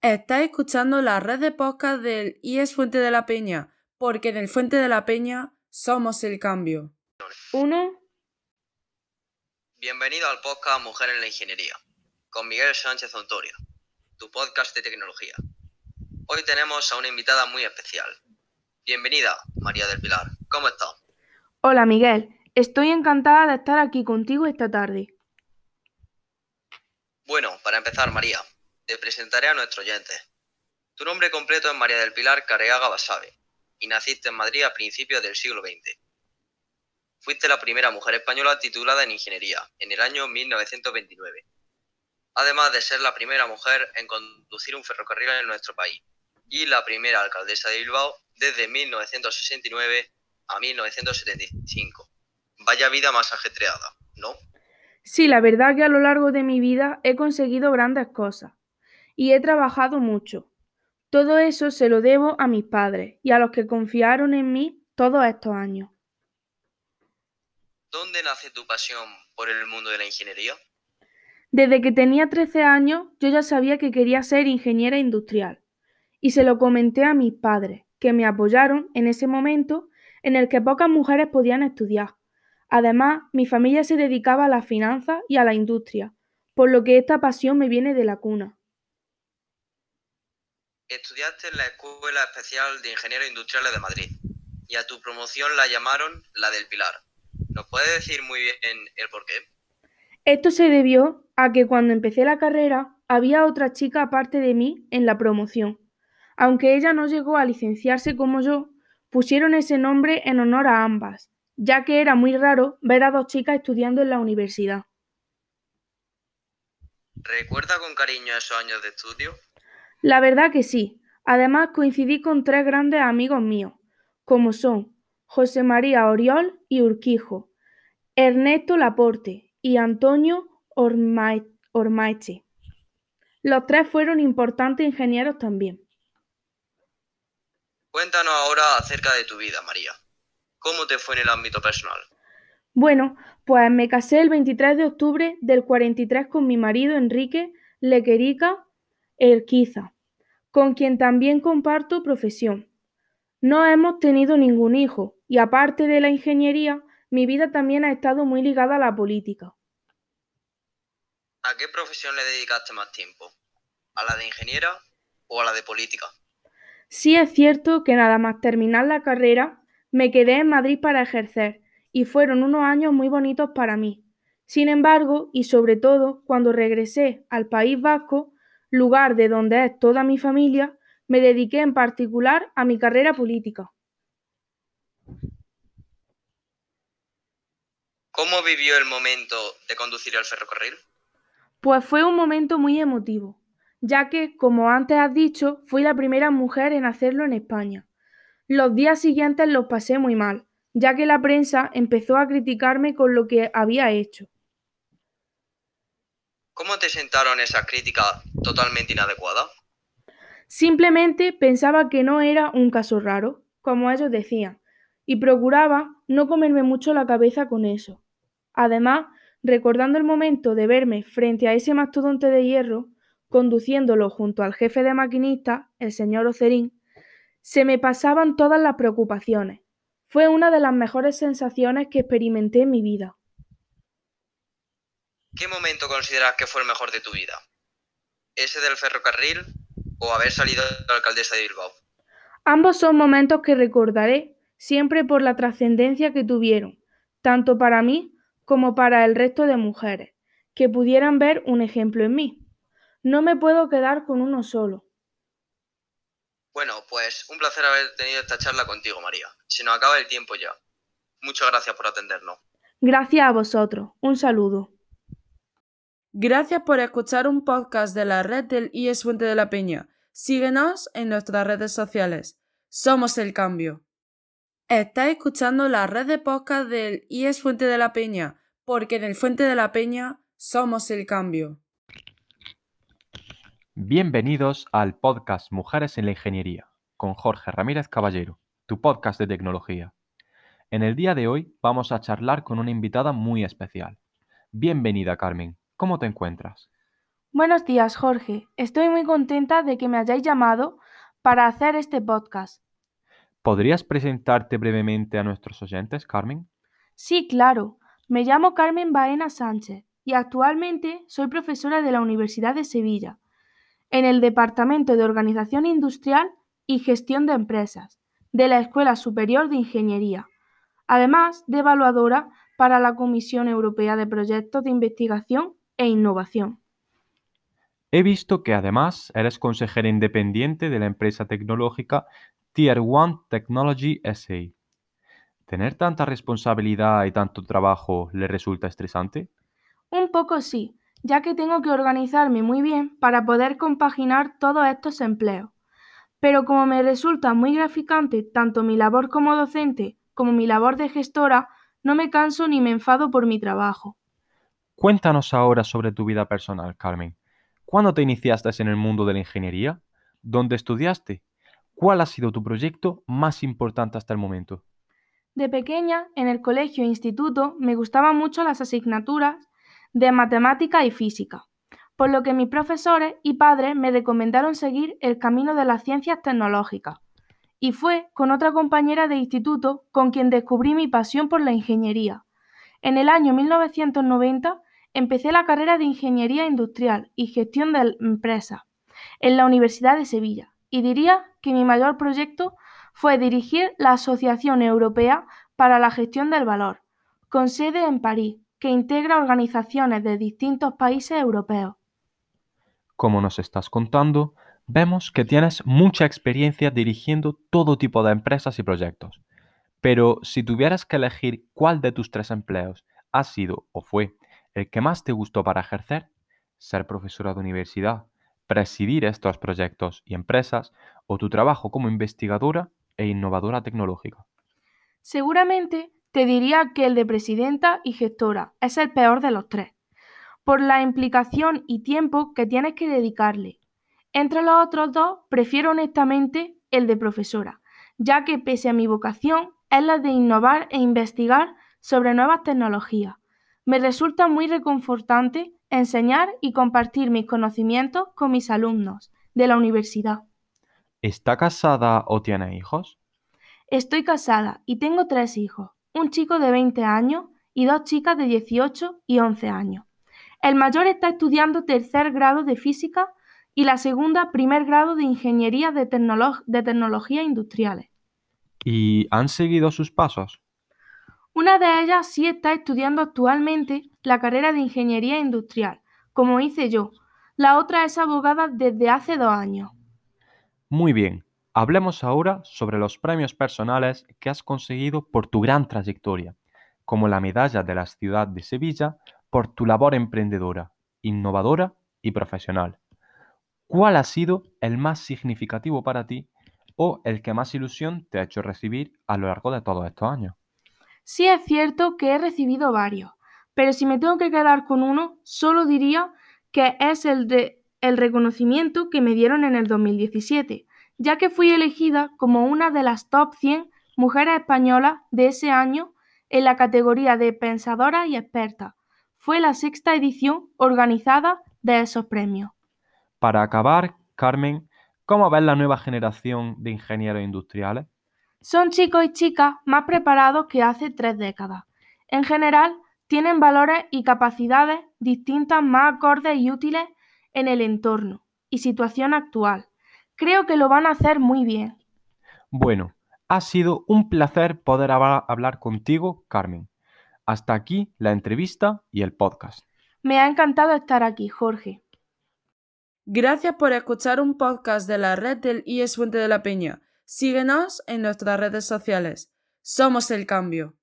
Estás escuchando la red de podcast del IES Fuente de la Peña, porque en el Fuente de la Peña somos el cambio. Uno, Bienvenido al podcast Mujer en la Ingeniería, con Miguel Sánchez Ontorio, tu podcast de tecnología. Hoy tenemos a una invitada muy especial. Bienvenida, María del Pilar. ¿Cómo estás? hola Miguel, estoy encantada de estar aquí contigo esta tarde. Bueno, para empezar, María, te presentaré a nuestro oyente. Tu nombre completo es María del Pilar Careaga Basabe y naciste en Madrid a principios del siglo XX. Fuiste la primera mujer española titulada en ingeniería en el año 1929, además de ser la primera mujer en conducir un ferrocarril en nuestro país y la primera alcaldesa de Bilbao desde 1969 a 1975. Vaya vida más ajetreada, ¿no? Sí, la verdad que a lo largo de mi vida he conseguido grandes cosas y he trabajado mucho. Todo eso se lo debo a mis padres y a los que confiaron en mí todos estos años. ¿Dónde nace tu pasión por el mundo de la ingeniería? Desde que tenía 13 años yo ya sabía que quería ser ingeniera industrial y se lo comenté a mis padres, que me apoyaron en ese momento en el que pocas mujeres podían estudiar. Además, mi familia se dedicaba a las finanzas y a la industria, por lo que esta pasión me viene de la cuna. Estudiaste en la Escuela Especial de Ingenieros Industriales de Madrid y a tu promoción la llamaron la del Pilar. ¿Nos puedes decir muy bien el por qué? Esto se debió a que cuando empecé la carrera había otra chica aparte de mí en la promoción. Aunque ella no llegó a licenciarse como yo, pusieron ese nombre en honor a ambas, ya que era muy raro ver a dos chicas estudiando en la universidad. ¿Recuerda con cariño esos años de estudio? La verdad que sí. Además coincidí con tres grandes amigos míos, como son José María Oriol y Urquijo, Ernesto Laporte y Antonio Ormaeche. Los tres fueron importantes ingenieros también. Cuéntanos ahora acerca de tu vida, María. ¿Cómo te fue en el ámbito personal? Bueno, pues me casé el 23 de octubre del 43 con mi marido Enrique Lequerica Erquiza, con quien también comparto profesión. No hemos tenido ningún hijo y aparte de la ingeniería, mi vida también ha estado muy ligada a la política. ¿A qué profesión le dedicaste más tiempo? ¿A la de ingeniera o a la de política? Sí es cierto que nada más terminar la carrera, me quedé en Madrid para ejercer y fueron unos años muy bonitos para mí. Sin embargo, y sobre todo cuando regresé al País Vasco, lugar de donde es toda mi familia, me dediqué en particular a mi carrera política. ¿Cómo vivió el momento de conducir el ferrocarril? Pues fue un momento muy emotivo, ya que, como antes has dicho, fui la primera mujer en hacerlo en España. Los días siguientes los pasé muy mal, ya que la prensa empezó a criticarme con lo que había hecho. ¿Cómo te sentaron esas críticas totalmente inadecuadas? Simplemente pensaba que no era un caso raro, como ellos decían, y procuraba no comerme mucho la cabeza con eso. Además, recordando el momento de verme frente a ese mastodonte de hierro, conduciéndolo junto al jefe de maquinistas, el señor Ocerín, se me pasaban todas las preocupaciones. Fue una de las mejores sensaciones que experimenté en mi vida. ¿Qué momento consideras que fue el mejor de tu vida? ¿Ese del ferrocarril o haber salido de alcaldesa de Bilbao? Ambos son momentos que recordaré siempre por la trascendencia que tuvieron, tanto para mí como para el resto de mujeres, que pudieran ver un ejemplo en mí. No me puedo quedar con uno solo. Bueno, pues un placer haber tenido esta charla contigo, María. Se nos acaba el tiempo ya. Muchas gracias por atendernos. Gracias a vosotros. Un saludo. Gracias por escuchar un podcast de la red del IES Fuente de la Peña. Síguenos en nuestras redes sociales. Somos el cambio. Estás escuchando la red de podcast del IES Fuente de la Peña, porque en el Fuente de la Peña somos el cambio. Bienvenidos al podcast Mujeres en la Ingeniería, con Jorge Ramírez Caballero, tu podcast de tecnología. En el día de hoy vamos a charlar con una invitada muy especial. Bienvenida, Carmen. ¿Cómo te encuentras? Buenos días, Jorge. Estoy muy contenta de que me hayáis llamado para hacer este podcast. ¿Podrías presentarte brevemente a nuestros oyentes, Carmen? Sí, claro. Me llamo Carmen Baena Sánchez y actualmente soy profesora de la Universidad de Sevilla, en el Departamento de Organización Industrial y Gestión de Empresas, de la Escuela Superior de Ingeniería, además de evaluadora para la Comisión Europea de Proyectos de Investigación e Innovación. He visto que además eres consejera independiente de la empresa tecnológica Tier One Technology SA. ¿Tener tanta responsabilidad y tanto trabajo le resulta estresante? Un poco sí, ya que tengo que organizarme muy bien para poder compaginar todos estos empleos. Pero como me resulta muy graficante tanto mi labor como docente como mi labor de gestora, no me canso ni me enfado por mi trabajo. Cuéntanos ahora sobre tu vida personal, Carmen. ¿Cuándo te iniciaste en el mundo de la ingeniería? ¿Dónde estudiaste? ¿Cuál ha sido tu proyecto más importante hasta el momento? De pequeña, en el colegio e instituto, me gustaban mucho las asignaturas de matemática y física, por lo que mis profesores y padres me recomendaron seguir el camino de las ciencias tecnológicas. Y fue con otra compañera de instituto con quien descubrí mi pasión por la ingeniería. En el año 1990 Empecé la carrera de Ingeniería Industrial y Gestión de Empresas en la Universidad de Sevilla y diría que mi mayor proyecto fue dirigir la Asociación Europea para la Gestión del Valor, con sede en París, que integra organizaciones de distintos países europeos. Como nos estás contando, vemos que tienes mucha experiencia dirigiendo todo tipo de empresas y proyectos. Pero si tuvieras que elegir cuál de tus tres empleos ha sido o fue el que más te gustó para ejercer, ser profesora de universidad, presidir estos proyectos y empresas o tu trabajo como investigadora e innovadora tecnológica. Seguramente te diría que el de presidenta y gestora es el peor de los tres, por la implicación y tiempo que tienes que dedicarle. Entre los otros dos, prefiero honestamente el de profesora, ya que pese a mi vocación es la de innovar e investigar sobre nuevas tecnologías, me resulta muy reconfortante enseñar y compartir mis conocimientos con mis alumnos de la universidad. ¿Está casada o tiene hijos? Estoy casada y tengo tres hijos, un chico de 20 años y dos chicas de 18 y 11 años. El mayor está estudiando tercer grado de física y la segunda primer grado de ingeniería de, de tecnologías industriales. ¿Y han seguido sus pasos? Una de ellas sí está estudiando actualmente la carrera de ingeniería industrial, como hice yo. La otra es abogada desde hace dos años. Muy bien, hablemos ahora sobre los premios personales que has conseguido por tu gran trayectoria, como la medalla de la ciudad de Sevilla por tu labor emprendedora, innovadora y profesional. ¿Cuál ha sido el más significativo para ti o el que más ilusión te ha hecho recibir a lo largo de todos estos años? Sí es cierto que he recibido varios, pero si me tengo que quedar con uno, solo diría que es el de el reconocimiento que me dieron en el 2017, ya que fui elegida como una de las top 100 mujeres españolas de ese año en la categoría de pensadora y experta. Fue la sexta edición organizada de esos premios. Para acabar, Carmen, ¿cómo ves la nueva generación de ingenieros industriales? Son chicos y chicas más preparados que hace tres décadas. En general, tienen valores y capacidades distintas más acordes y útiles en el entorno y situación actual. Creo que lo van a hacer muy bien. Bueno, ha sido un placer poder hablar contigo, Carmen. Hasta aquí la entrevista y el podcast. Me ha encantado estar aquí, Jorge. Gracias por escuchar un podcast de la red del IES Fuente de la Peña. Síguenos en nuestras redes sociales. Somos el cambio.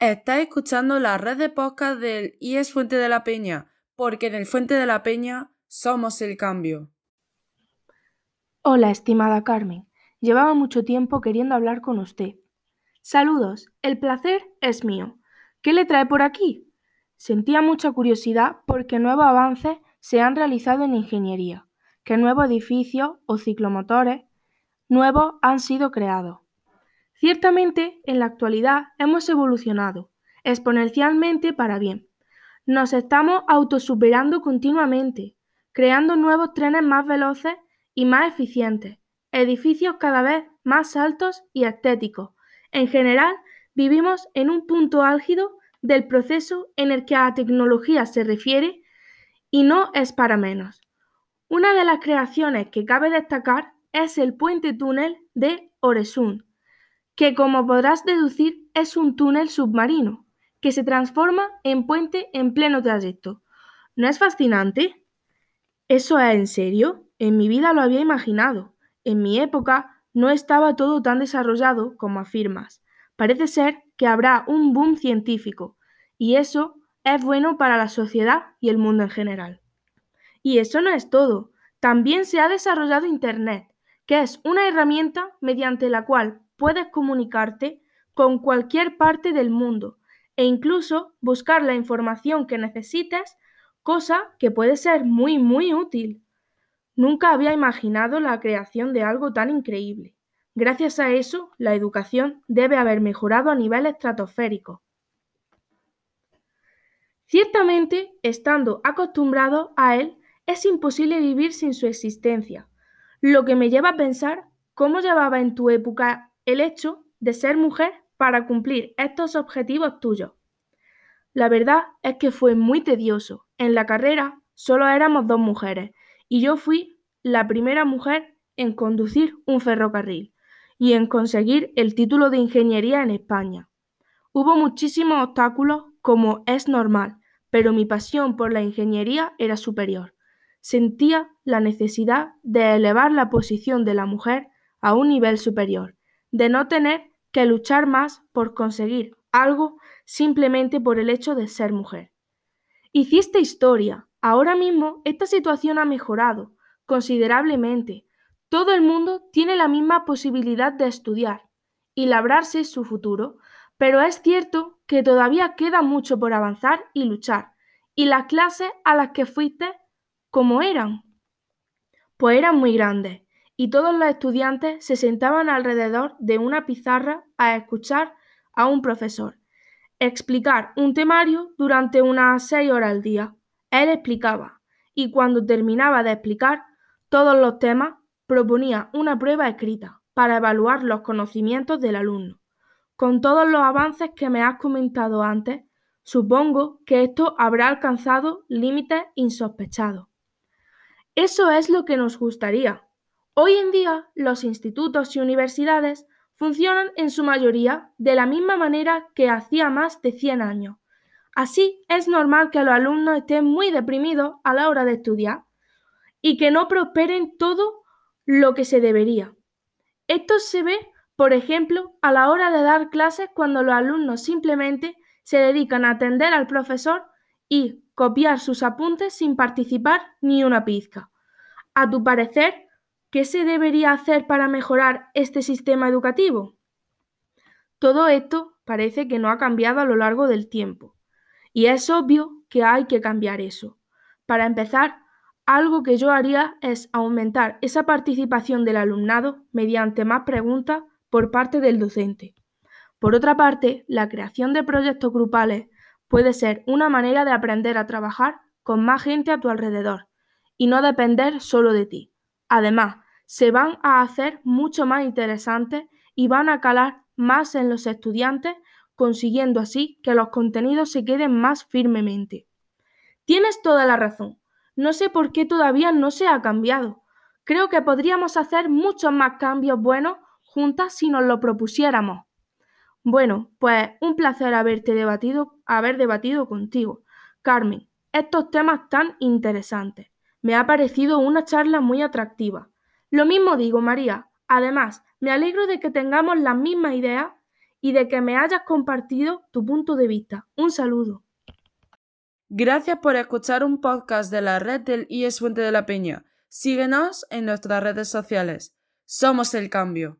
Estás escuchando la red de podcast del IES Fuente de la Peña, porque en el Fuente de la Peña somos el cambio. Hola, estimada Carmen. Llevaba mucho tiempo queriendo hablar con usted. Saludos, el placer es mío. ¿Qué le trae por aquí? Sentía mucha curiosidad porque nuevos avances se han realizado en ingeniería, que nuevos edificios o ciclomotores nuevos han sido creados. Ciertamente, en la actualidad hemos evolucionado exponencialmente para bien. Nos estamos autosuperando continuamente. creando nuevos trenes más veloces y más eficientes, edificios cada vez más altos y estéticos. En general, vivimos en un punto álgido del proceso en el que a la tecnología se refiere y no es para menos. Una de las creaciones que cabe destacar es el puente túnel de Oresund, que como podrás deducir es un túnel submarino, que se transforma en puente en pleno trayecto. ¿No es fascinante? ¿Eso es en serio? En mi vida lo había imaginado. En mi época no estaba todo tan desarrollado como afirmas. Parece ser que habrá un boom científico, y eso es bueno para la sociedad y el mundo en general. Y eso no es todo. También se ha desarrollado Internet, que es una herramienta mediante la cual puedes comunicarte con cualquier parte del mundo e incluso buscar la información que necesites, cosa que puede ser muy, muy útil. Nunca había imaginado la creación de algo tan increíble. Gracias a eso, la educación debe haber mejorado a nivel estratosférico. Ciertamente, estando acostumbrado a él, es imposible vivir sin su existencia, lo que me lleva a pensar cómo llevaba en tu época el hecho de ser mujer para cumplir estos objetivos tuyos. La verdad es que fue muy tedioso. En la carrera solo éramos dos mujeres y yo fui la primera mujer en conducir un ferrocarril y en conseguir el título de ingeniería en España. Hubo muchísimos obstáculos como es normal, pero mi pasión por la ingeniería era superior. Sentía la necesidad de elevar la posición de la mujer a un nivel superior, de no tener que luchar más por conseguir algo simplemente por el hecho de ser mujer. Hiciste historia. Ahora mismo esta situación ha mejorado considerablemente. Todo el mundo tiene la misma posibilidad de estudiar y labrarse su futuro, pero es cierto que todavía queda mucho por avanzar y luchar. ¿Y las clases a las que fuiste, cómo eran? Pues eran muy grandes, y todos los estudiantes se sentaban alrededor de una pizarra a escuchar a un profesor explicar un temario durante unas seis horas al día. Él explicaba, y cuando terminaba de explicar todos los temas, proponía una prueba escrita para evaluar los conocimientos del alumno. Con todos los avances que me has comentado antes, supongo que esto habrá alcanzado límites insospechados. Eso es lo que nos gustaría. Hoy en día, los institutos y universidades funcionan en su mayoría de la misma manera que hacía más de 100 años. Así es normal que los alumnos estén muy deprimidos a la hora de estudiar y que no prosperen todo lo que se debería. Esto se ve por ejemplo, a la hora de dar clases cuando los alumnos simplemente se dedican a atender al profesor y copiar sus apuntes sin participar ni una pizca. A tu parecer, ¿qué se debería hacer para mejorar este sistema educativo? Todo esto parece que no ha cambiado a lo largo del tiempo. Y es obvio que hay que cambiar eso. Para empezar, algo que yo haría es aumentar esa participación del alumnado mediante más preguntas por parte del docente. Por otra parte, la creación de proyectos grupales puede ser una manera de aprender a trabajar con más gente a tu alrededor y no depender solo de ti. Además, se van a hacer mucho más interesantes y van a calar más en los estudiantes, consiguiendo así que los contenidos se queden más firmemente. Tienes toda la razón. No sé por qué todavía no se ha cambiado. Creo que podríamos hacer muchos más cambios buenos juntas si nos lo propusiéramos. Bueno, pues un placer haberte debatido, haber debatido contigo, Carmen, estos temas tan interesantes. Me ha parecido una charla muy atractiva. Lo mismo digo, María. Además, me alegro de que tengamos las mismas ideas y de que me hayas compartido tu punto de vista. Un saludo. Gracias por escuchar un podcast de la red del IES Fuente de la Peña. Síguenos en nuestras redes sociales. Somos el cambio.